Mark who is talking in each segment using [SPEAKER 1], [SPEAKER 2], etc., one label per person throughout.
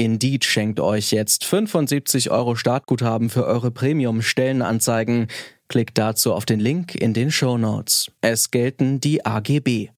[SPEAKER 1] Indeed schenkt euch jetzt 75 Euro Startguthaben für eure Premium-Stellenanzeigen. Klickt dazu auf den Link in den Show Notes. Es gelten die AGB.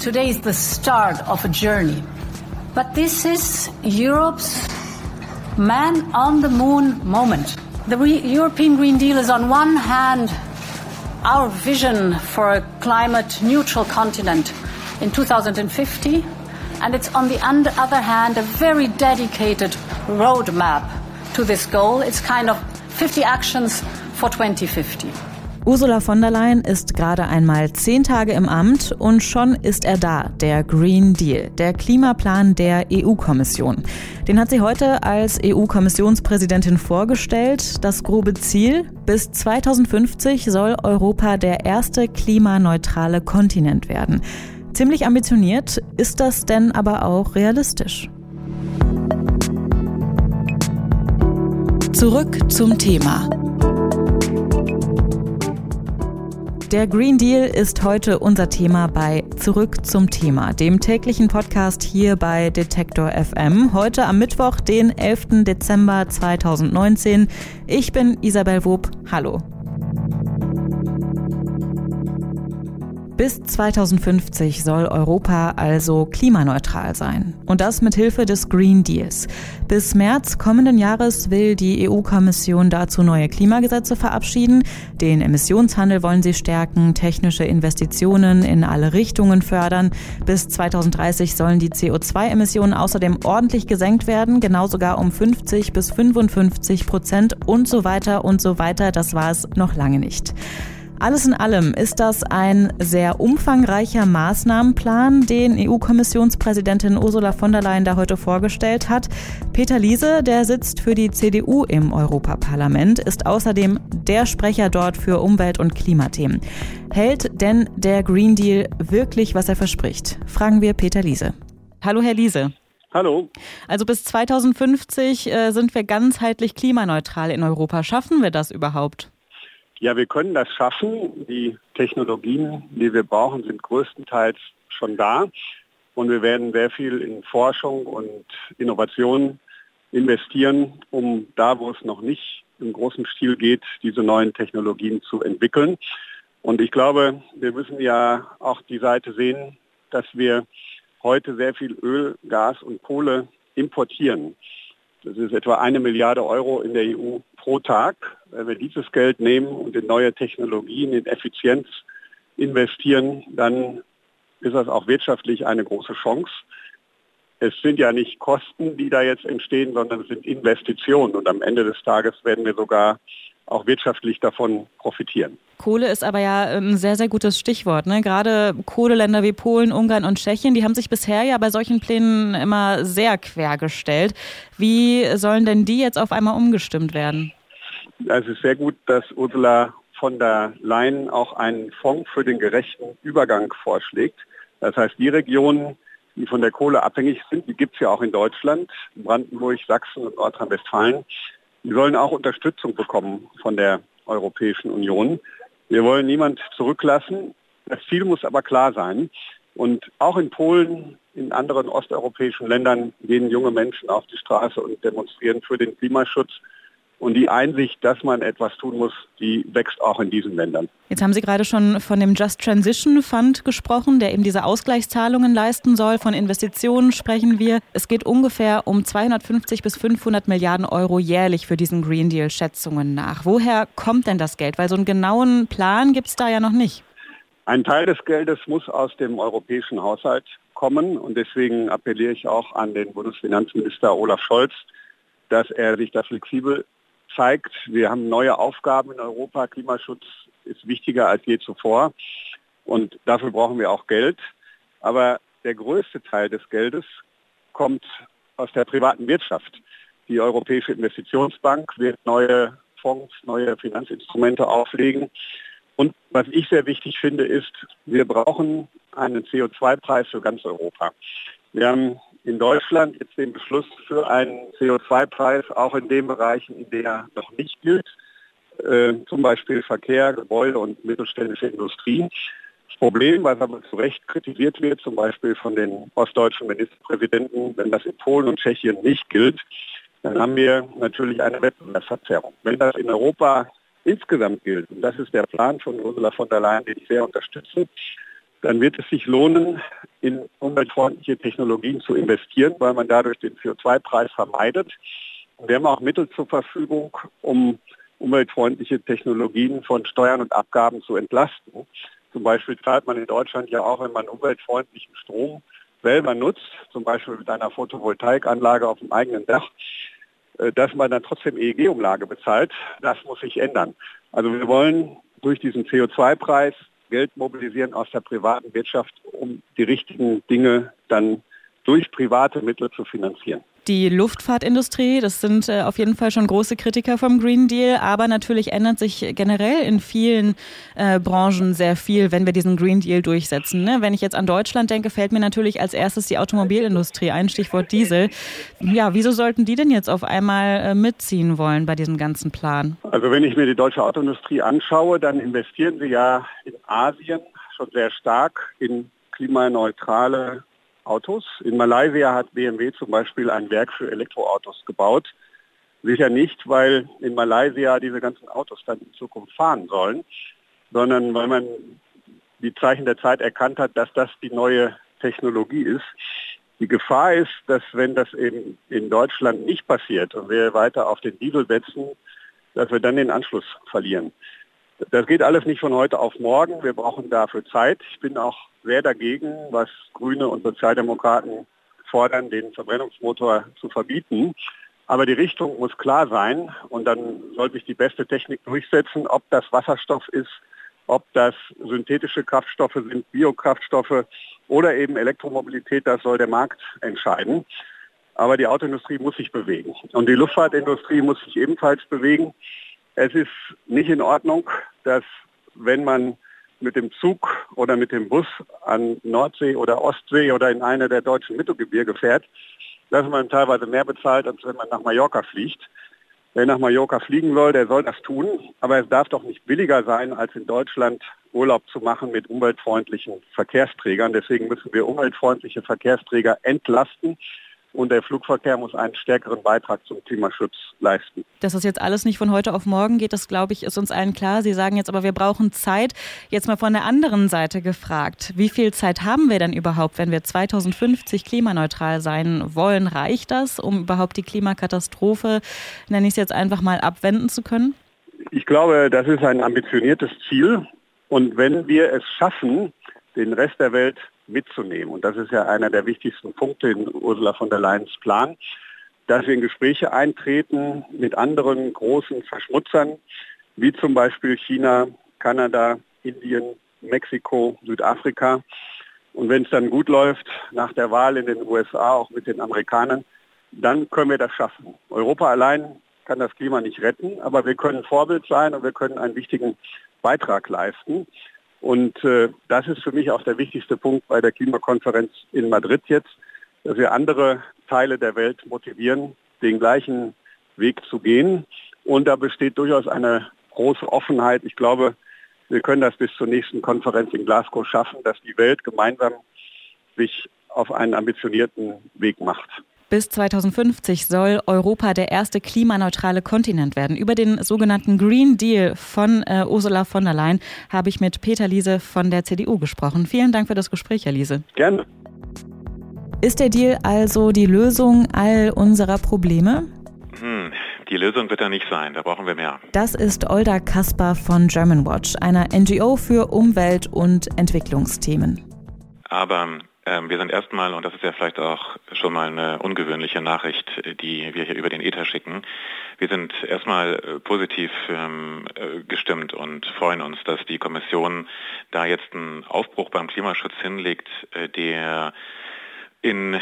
[SPEAKER 2] Today is the start of a journey. But this is Europe's man on the moon moment. The European Green Deal is on one hand our vision for a climate neutral continent in 2050 and it's on the other hand a very dedicated roadmap to this goal. It's kind of 50 actions for 2050.
[SPEAKER 3] Ursula von der Leyen ist gerade einmal zehn Tage im Amt und schon ist er da, der Green Deal, der Klimaplan der EU-Kommission. Den hat sie heute als EU-Kommissionspräsidentin vorgestellt. Das grobe Ziel, bis 2050 soll Europa der erste klimaneutrale Kontinent werden. Ziemlich ambitioniert, ist das denn aber auch realistisch? Zurück zum Thema. Der Green Deal ist heute unser Thema bei Zurück zum Thema, dem täglichen Podcast hier bei Detektor FM. Heute am Mittwoch, den 11. Dezember 2019. Ich bin Isabel Wob. Hallo. Bis 2050 soll Europa also klimaneutral sein. Und das mit Hilfe des Green Deals. Bis März kommenden Jahres will die EU-Kommission dazu neue Klimagesetze verabschieden. Den Emissionshandel wollen sie stärken, technische Investitionen in alle Richtungen fördern. Bis 2030 sollen die CO2-Emissionen außerdem ordentlich gesenkt werden, genau sogar um 50 bis 55 Prozent und so weiter und so weiter. Das war es noch lange nicht. Alles in allem ist das ein sehr umfangreicher Maßnahmenplan, den EU-Kommissionspräsidentin Ursula von der Leyen da heute vorgestellt hat. Peter Liese, der sitzt für die CDU im Europaparlament, ist außerdem der Sprecher dort für Umwelt- und Klimathemen. Hält denn der Green Deal wirklich, was er verspricht? Fragen wir Peter Liese. Hallo, Herr Liese.
[SPEAKER 4] Hallo.
[SPEAKER 3] Also bis 2050 äh, sind wir ganzheitlich klimaneutral in Europa. Schaffen wir das überhaupt?
[SPEAKER 4] Ja, wir können das schaffen. Die Technologien, die wir brauchen, sind größtenteils schon da. Und wir werden sehr viel in Forschung und Innovation investieren, um da, wo es noch nicht im großen Stil geht, diese neuen Technologien zu entwickeln. Und ich glaube, wir müssen ja auch die Seite sehen, dass wir heute sehr viel Öl, Gas und Kohle importieren. Das ist etwa eine Milliarde Euro in der EU pro Tag. Wenn wir dieses Geld nehmen und in neue Technologien, in Effizienz investieren, dann ist das auch wirtschaftlich eine große Chance. Es sind ja nicht Kosten, die da jetzt entstehen, sondern es sind Investitionen. Und am Ende des Tages werden wir sogar auch wirtschaftlich davon profitieren.
[SPEAKER 3] Kohle ist aber ja ein sehr, sehr gutes Stichwort. Ne? Gerade Kohleländer wie Polen, Ungarn und Tschechien, die haben sich bisher ja bei solchen Plänen immer sehr quergestellt. Wie sollen denn die jetzt auf einmal umgestimmt werden?
[SPEAKER 4] Ist sehr gut, dass Ursula von der Leyen auch einen Fonds für den gerechten Übergang vorschlägt. Das heißt, die Regionen, die von der Kohle abhängig sind, die gibt es ja auch in Deutschland, Brandenburg, Sachsen und Nordrhein-Westfalen, die sollen auch Unterstützung bekommen von der Europäischen Union. Wir wollen niemand zurücklassen. Das Ziel muss aber klar sein. Und auch in Polen, in anderen osteuropäischen Ländern gehen junge Menschen auf die Straße und demonstrieren für den Klimaschutz. Und die Einsicht, dass man etwas tun muss, die wächst auch in diesen Ländern.
[SPEAKER 3] Jetzt haben Sie gerade schon von dem Just Transition Fund gesprochen, der eben diese Ausgleichszahlungen leisten soll. Von Investitionen sprechen wir. Es geht ungefähr um 250 bis 500 Milliarden Euro jährlich für diesen Green Deal Schätzungen nach. Woher kommt denn das Geld? Weil so einen genauen Plan gibt es da ja noch nicht.
[SPEAKER 4] Ein Teil des Geldes muss aus dem europäischen Haushalt kommen und deswegen appelliere ich auch an den Bundesfinanzminister Olaf Scholz, dass er sich da flexibel zeigt, wir haben neue Aufgaben in Europa. Klimaschutz ist wichtiger als je zuvor. Und dafür brauchen wir auch Geld. Aber der größte Teil des Geldes kommt aus der privaten Wirtschaft. Die Europäische Investitionsbank wird neue Fonds, neue Finanzinstrumente auflegen. Und was ich sehr wichtig finde, ist, wir brauchen einen CO2-Preis für ganz Europa. Wir haben in Deutschland jetzt den Beschluss für einen CO2-Preis auch in den Bereichen, in denen er noch nicht gilt, äh, zum Beispiel Verkehr, Gebäude und mittelständische Industrie. Das Problem, was aber zu Recht kritisiert wird, zum Beispiel von den ostdeutschen Ministerpräsidenten, wenn das in Polen und Tschechien nicht gilt, dann haben wir natürlich eine Wettbewerbsverzerrung. Wenn das in Europa insgesamt gilt, und das ist der Plan von Ursula von der Leyen, den ich sehr unterstütze, dann wird es sich lohnen, in umweltfreundliche Technologien zu investieren, weil man dadurch den CO2-Preis vermeidet. wir haben auch Mittel zur Verfügung, um umweltfreundliche Technologien von Steuern und Abgaben zu entlasten. Zum Beispiel zahlt man in Deutschland ja auch, wenn man umweltfreundlichen Strom selber nutzt, zum Beispiel mit einer Photovoltaikanlage auf dem eigenen Dach, äh, dass man dann trotzdem EEG-Umlage bezahlt. Das muss sich ändern. Also wir wollen durch diesen CO2-Preis Geld mobilisieren aus der privaten Wirtschaft, um die richtigen Dinge dann durch private Mittel zu finanzieren
[SPEAKER 3] die Luftfahrtindustrie. Das sind äh, auf jeden Fall schon große Kritiker vom Green Deal, aber natürlich ändert sich generell in vielen äh, Branchen sehr viel, wenn wir diesen Green Deal durchsetzen. Ne? Wenn ich jetzt an Deutschland denke, fällt mir natürlich als erstes die Automobilindustrie ein, Stichwort Diesel. Ja, wieso sollten die denn jetzt auf einmal äh, mitziehen wollen bei diesem ganzen Plan?
[SPEAKER 4] Also wenn ich mir die deutsche Autoindustrie anschaue, dann investieren sie ja in Asien schon sehr stark in klimaneutrale Autos. In Malaysia hat BMW zum Beispiel ein Werk für Elektroautos gebaut. Sicher nicht, weil in Malaysia diese ganzen Autos dann in Zukunft fahren sollen, sondern weil man die Zeichen der Zeit erkannt hat, dass das die neue Technologie ist. Die Gefahr ist, dass wenn das eben in Deutschland nicht passiert und wir weiter auf den Diesel setzen, dass wir dann den Anschluss verlieren. Das geht alles nicht von heute auf morgen. Wir brauchen dafür Zeit. Ich bin auch sehr dagegen, was Grüne und Sozialdemokraten fordern, den Verbrennungsmotor zu verbieten. Aber die Richtung muss klar sein und dann soll sich die beste Technik durchsetzen, ob das Wasserstoff ist, ob das synthetische Kraftstoffe sind, Biokraftstoffe oder eben Elektromobilität, das soll der Markt entscheiden. Aber die Autoindustrie muss sich bewegen und die Luftfahrtindustrie muss sich ebenfalls bewegen. Es ist nicht in Ordnung, dass wenn man mit dem Zug oder mit dem Bus an Nordsee oder Ostsee oder in eine der deutschen Mittelgebirge fährt, dass man teilweise mehr bezahlt, als wenn man nach Mallorca fliegt. Wer nach Mallorca fliegen soll, der soll das tun, aber es darf doch nicht billiger sein, als in Deutschland Urlaub zu machen mit umweltfreundlichen Verkehrsträgern. Deswegen müssen wir umweltfreundliche Verkehrsträger entlasten und der Flugverkehr muss einen stärkeren Beitrag zum Klimaschutz leisten.
[SPEAKER 3] Dass das jetzt alles nicht von heute auf morgen geht, das glaube ich, ist uns allen klar. Sie sagen jetzt aber, wir brauchen Zeit. Jetzt mal von der anderen Seite gefragt. Wie viel Zeit haben wir denn überhaupt, wenn wir 2050 klimaneutral sein wollen? Reicht das, um überhaupt die Klimakatastrophe, nenne ich es jetzt einfach mal, abwenden zu können?
[SPEAKER 4] Ich glaube, das ist ein ambitioniertes Ziel. Und wenn wir es schaffen, den Rest der Welt mitzunehmen. Und das ist ja einer der wichtigsten Punkte in Ursula von der Leyens Plan, dass wir in Gespräche eintreten mit anderen großen Verschmutzern, wie zum Beispiel China, Kanada, Indien, Mexiko, Südafrika. Und wenn es dann gut läuft, nach der Wahl in den USA, auch mit den Amerikanern, dann können wir das schaffen. Europa allein kann das Klima nicht retten, aber wir können Vorbild sein und wir können einen wichtigen Beitrag leisten. Und äh, das ist für mich auch der wichtigste Punkt bei der Klimakonferenz in Madrid jetzt, dass wir andere Teile der Welt motivieren, den gleichen Weg zu gehen. Und da besteht durchaus eine große Offenheit. Ich glaube, wir können das bis zur nächsten Konferenz in Glasgow schaffen, dass die Welt gemeinsam sich auf einen ambitionierten Weg macht.
[SPEAKER 3] Bis 2050 soll Europa der erste klimaneutrale Kontinent werden. Über den sogenannten Green Deal von äh, Ursula von der Leyen habe ich mit Peter Liese von der CDU gesprochen. Vielen Dank für das Gespräch, Herr Liese.
[SPEAKER 4] Gerne.
[SPEAKER 3] Ist der Deal also die Lösung all unserer Probleme?
[SPEAKER 5] Hm, die Lösung wird er nicht sein, da brauchen wir mehr.
[SPEAKER 3] Das ist Olda Kasper von Germanwatch, einer NGO für Umwelt- und Entwicklungsthemen.
[SPEAKER 5] Aber ähm, wir sind erstmal, und das ist ja vielleicht auch schon mal eine ungewöhnliche Nachricht, die wir hier über den Ether schicken, wir sind erstmal äh, positiv ähm, äh, gestimmt und freuen uns, dass die Kommission da jetzt einen Aufbruch beim Klimaschutz hinlegt, äh, der in äh,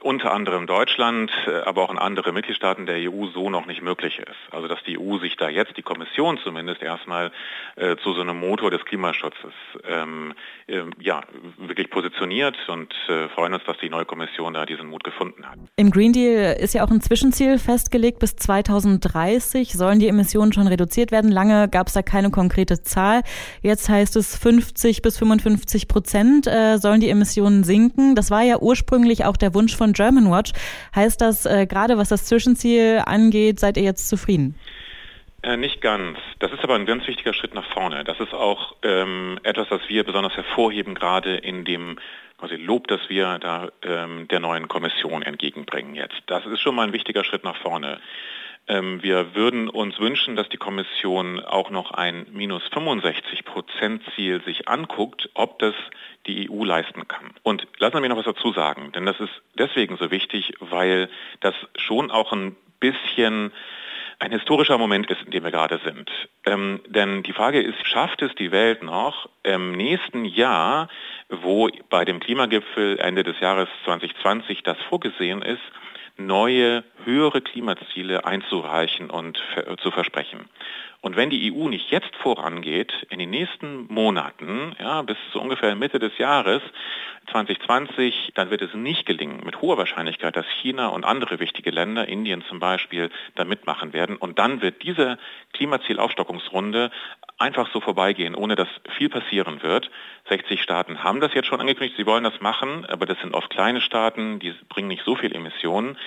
[SPEAKER 5] unter anderem Deutschland, äh, aber auch in anderen Mitgliedstaaten der EU so noch nicht möglich ist. Also dass die EU sich da jetzt, die Kommission zumindest erstmal äh, zu so einem Motor des Klimaschutzes ähm, äh, ja, wirklich positioniert und äh, freuen uns, dass die neue Kommission da diesen Mut gefunden hat.
[SPEAKER 3] Im Green Deal ist ja auch ein Zwischenziel festgelegt. Bis 2030 sollen die Emissionen schon reduziert werden. Lange gab es da keine konkrete Zahl. Jetzt heißt es 50 bis 55 Prozent äh, sollen die Emissionen sinken. Das war ja ursprünglich auch der Wunsch von Germanwatch. Heißt das, äh, gerade was das Zwischenziel angeht, seid ihr jetzt zufrieden?
[SPEAKER 5] Äh, nicht ganz. Das ist aber ein ganz wichtiger Schritt nach vorne. Das ist auch ähm, etwas, was wir besonders hervorheben, gerade in dem quasi Lob, das wir da ähm, der neuen Kommission entgegenbringen jetzt. Das ist schon mal ein wichtiger Schritt nach vorne. Ähm, wir würden uns wünschen, dass die Kommission auch noch ein minus 65 Prozent Ziel sich anguckt, ob das die EU leisten kann. Und lassen Sie mich noch was dazu sagen, denn das ist deswegen so wichtig, weil das schon auch ein bisschen ein historischer Moment ist, in dem wir gerade sind. Ähm, denn die Frage ist, schafft es die Welt noch im nächsten Jahr, wo bei dem Klimagipfel Ende des Jahres 2020 das vorgesehen ist, neue, höhere Klimaziele einzureichen und zu versprechen. Und wenn die EU nicht jetzt vorangeht, in den nächsten Monaten, ja, bis zu ungefähr Mitte des Jahres 2020, dann wird es nicht gelingen, mit hoher Wahrscheinlichkeit, dass China und andere wichtige Länder, Indien zum Beispiel, da mitmachen werden. Und dann wird diese Klimazielaufstockungsrunde einfach so vorbeigehen, ohne dass viel passieren wird. 60 Staaten haben das jetzt schon angekündigt, sie wollen das machen, aber das sind oft kleine Staaten, die bringen nicht so viel Emissionen.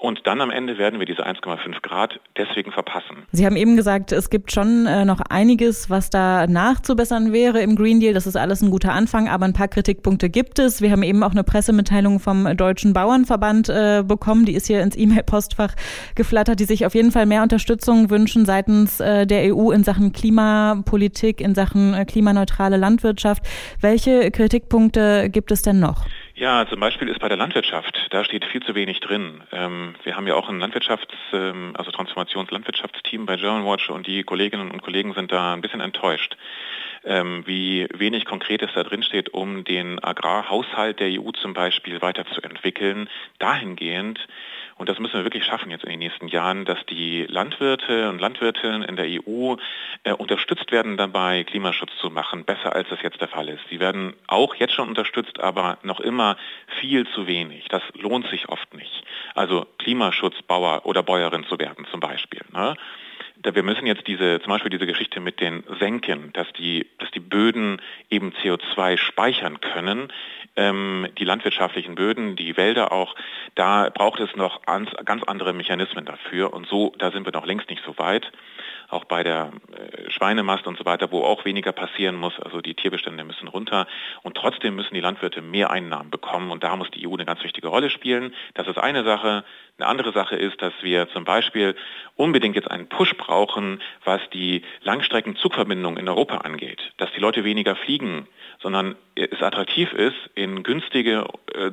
[SPEAKER 5] Und dann am Ende werden wir diese 1,5 Grad deswegen verpassen.
[SPEAKER 3] Sie haben eben gesagt, es gibt schon äh, noch einiges, was da nachzubessern wäre im Green Deal. Das ist alles ein guter Anfang, aber ein paar Kritikpunkte gibt es. Wir haben eben auch eine Pressemitteilung vom Deutschen Bauernverband äh, bekommen. Die ist hier ins E-Mail-Postfach geflattert, die sich auf jeden Fall mehr Unterstützung wünschen seitens äh, der EU in Sachen Klimapolitik, in Sachen klimaneutrale Landwirtschaft. Welche Kritikpunkte gibt es denn noch?
[SPEAKER 5] Ja, zum Beispiel ist bei der Landwirtschaft, da steht viel zu wenig drin. Ähm, wir haben ja auch ein Landwirtschafts-, ähm, also Transformationslandwirtschaftsteam bei Germanwatch und die Kolleginnen und Kollegen sind da ein bisschen enttäuscht, ähm, wie wenig Konkretes da drin steht, um den Agrarhaushalt der EU zum Beispiel weiterzuentwickeln, dahingehend, und das müssen wir wirklich schaffen jetzt in den nächsten Jahren, dass die Landwirte und Landwirtinnen in der EU äh, unterstützt werden dabei, Klimaschutz zu machen, besser als das jetzt der Fall ist. Sie werden auch jetzt schon unterstützt, aber noch immer viel zu wenig. Das lohnt sich oft nicht. Also Klimaschutzbauer oder Bäuerin zu werden zum Beispiel. Ne? Wir müssen jetzt diese, zum Beispiel diese Geschichte mit den Senken, dass die, dass die Böden eben CO2 speichern können, ähm, die landwirtschaftlichen Böden, die Wälder auch, da braucht es noch ganz, ganz andere Mechanismen dafür. Und so, da sind wir noch längst nicht so weit auch bei der äh, Schweinemast und so weiter, wo auch weniger passieren muss. Also die Tierbestände müssen runter und trotzdem müssen die Landwirte mehr Einnahmen bekommen und da muss die EU eine ganz wichtige Rolle spielen. Das ist eine Sache. Eine andere Sache ist, dass wir zum Beispiel unbedingt jetzt einen Push brauchen, was die Langstreckenzugverbindung in Europa angeht. Dass die Leute weniger fliegen, sondern es attraktiv ist, in günstige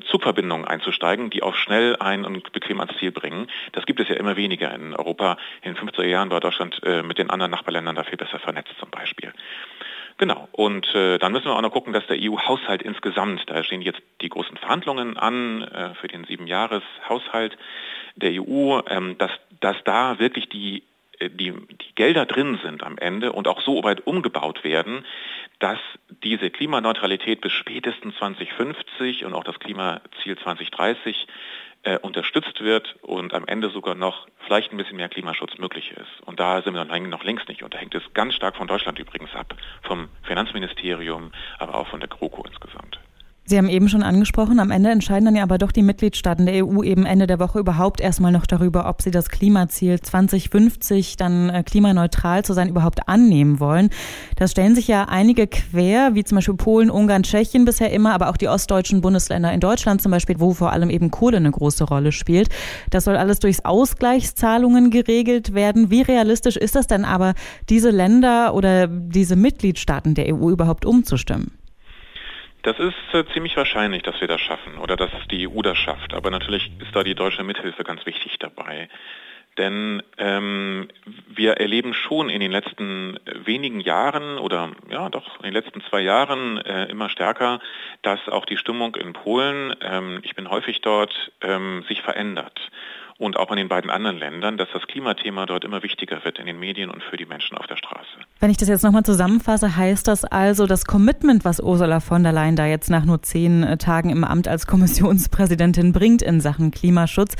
[SPEAKER 5] Zugverbindungen einzusteigen, die auch schnell ein und bequem ans Ziel bringen. Das gibt es ja immer weniger in Europa. In den 50er Jahren war Deutschland äh, mit den anderen Nachbarländern da viel besser vernetzt zum Beispiel. Genau. Und äh, dann müssen wir auch noch gucken, dass der EU-Haushalt insgesamt, da stehen jetzt die großen Verhandlungen an äh, für den Siebenjahreshaushalt der EU, ähm, dass, dass da wirklich die äh, die, die Gelder drin sind am Ende und auch so weit umgebaut werden, dass diese Klimaneutralität bis spätestens 2050 und auch das Klimaziel 2030 äh, unterstützt wird und am Ende sogar noch vielleicht ein bisschen mehr Klimaschutz möglich ist. Und da sind wir noch längst nicht. Und da hängt es ganz stark von Deutschland übrigens ab, vom Finanzministerium, aber auch von der GroKo insgesamt.
[SPEAKER 3] Sie haben eben schon angesprochen, am Ende entscheiden dann ja aber doch die Mitgliedstaaten der EU eben Ende der Woche überhaupt erstmal noch darüber, ob sie das Klimaziel 2050 dann äh, klimaneutral zu sein überhaupt annehmen wollen. Da stellen sich ja einige quer, wie zum Beispiel Polen, Ungarn, Tschechien bisher immer, aber auch die ostdeutschen Bundesländer in Deutschland zum Beispiel, wo vor allem eben Kohle eine große Rolle spielt. Das soll alles durchs Ausgleichszahlungen geregelt werden. Wie realistisch ist das denn aber, diese Länder oder diese Mitgliedstaaten der EU überhaupt umzustimmen?
[SPEAKER 5] Das ist äh, ziemlich wahrscheinlich, dass wir das schaffen oder dass die EU das schafft. Aber natürlich ist da die deutsche Mithilfe ganz wichtig dabei. Denn ähm, wir erleben schon in den letzten wenigen Jahren oder ja doch in den letzten zwei Jahren äh, immer stärker, dass auch die Stimmung in Polen, ähm, ich bin häufig dort, ähm, sich verändert und auch in den beiden anderen Ländern, dass das Klimathema dort immer wichtiger wird in den Medien und für die Menschen auf der Straße.
[SPEAKER 3] Wenn ich das jetzt nochmal zusammenfasse, heißt das also, das Commitment, was Ursula von der Leyen da jetzt nach nur zehn äh, Tagen im Amt als Kommissionspräsidentin bringt in Sachen Klimaschutz,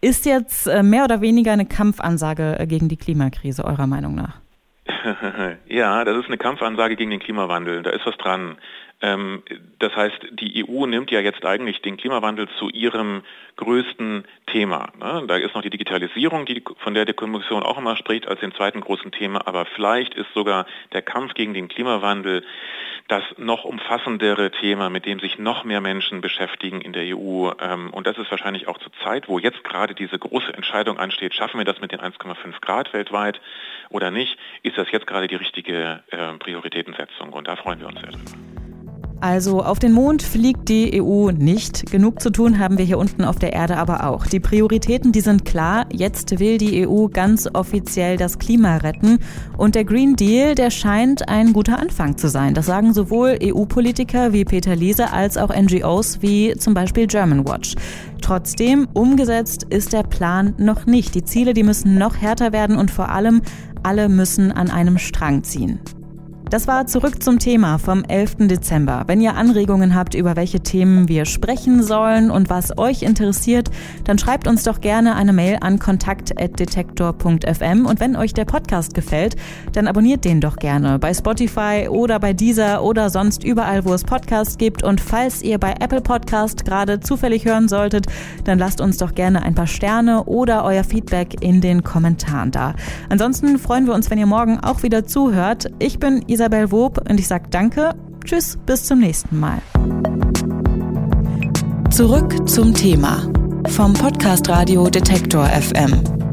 [SPEAKER 3] ist jetzt äh, mehr oder weniger eine Kampfansage äh, gegen die Klimakrise, eurer Meinung nach?
[SPEAKER 5] ja, das ist eine Kampfansage gegen den Klimawandel. Da ist was dran. Ähm, das heißt, die EU nimmt ja jetzt eigentlich den Klimawandel zu ihrem größten Thema. Ne? Da ist noch die Digitalisierung, die, von der die Kommission auch immer spricht, als dem zweiten großen Thema. Aber vielleicht ist sogar der Kampf gegen den Klimawandel das noch umfassendere Thema, mit dem sich noch mehr Menschen beschäftigen in der EU. Ähm, und das ist wahrscheinlich auch zur Zeit, wo jetzt gerade diese große Entscheidung ansteht, schaffen wir das mit den 1,5 Grad weltweit oder nicht, ist das jetzt gerade die richtige äh, Prioritätensetzung. Und da freuen wir uns sehr drüber.
[SPEAKER 3] Also auf den Mond fliegt die EU nicht. Genug zu tun haben wir hier unten auf der Erde aber auch. Die Prioritäten, die sind klar. Jetzt will die EU ganz offiziell das Klima retten. Und der Green Deal, der scheint ein guter Anfang zu sein. Das sagen sowohl EU-Politiker wie Peter Liese als auch NGOs wie zum Beispiel Germanwatch. Trotzdem, umgesetzt ist der Plan noch nicht. Die Ziele, die müssen noch härter werden und vor allem, alle müssen an einem Strang ziehen. Das war zurück zum Thema vom 11. Dezember. Wenn ihr Anregungen habt, über welche Themen wir sprechen sollen und was euch interessiert, dann schreibt uns doch gerne eine Mail an kontakt.detektor.fm und wenn euch der Podcast gefällt, dann abonniert den doch gerne bei Spotify oder bei Deezer oder sonst überall, wo es Podcasts gibt und falls ihr bei Apple Podcast gerade zufällig hören solltet, dann lasst uns doch gerne ein paar Sterne oder euer Feedback in den Kommentaren da. Ansonsten freuen wir uns, wenn ihr morgen auch wieder zuhört. Ich bin Isabel Wob und ich sage danke, tschüss, bis zum nächsten Mal.
[SPEAKER 6] Zurück zum Thema vom Podcast Radio Detektor FM.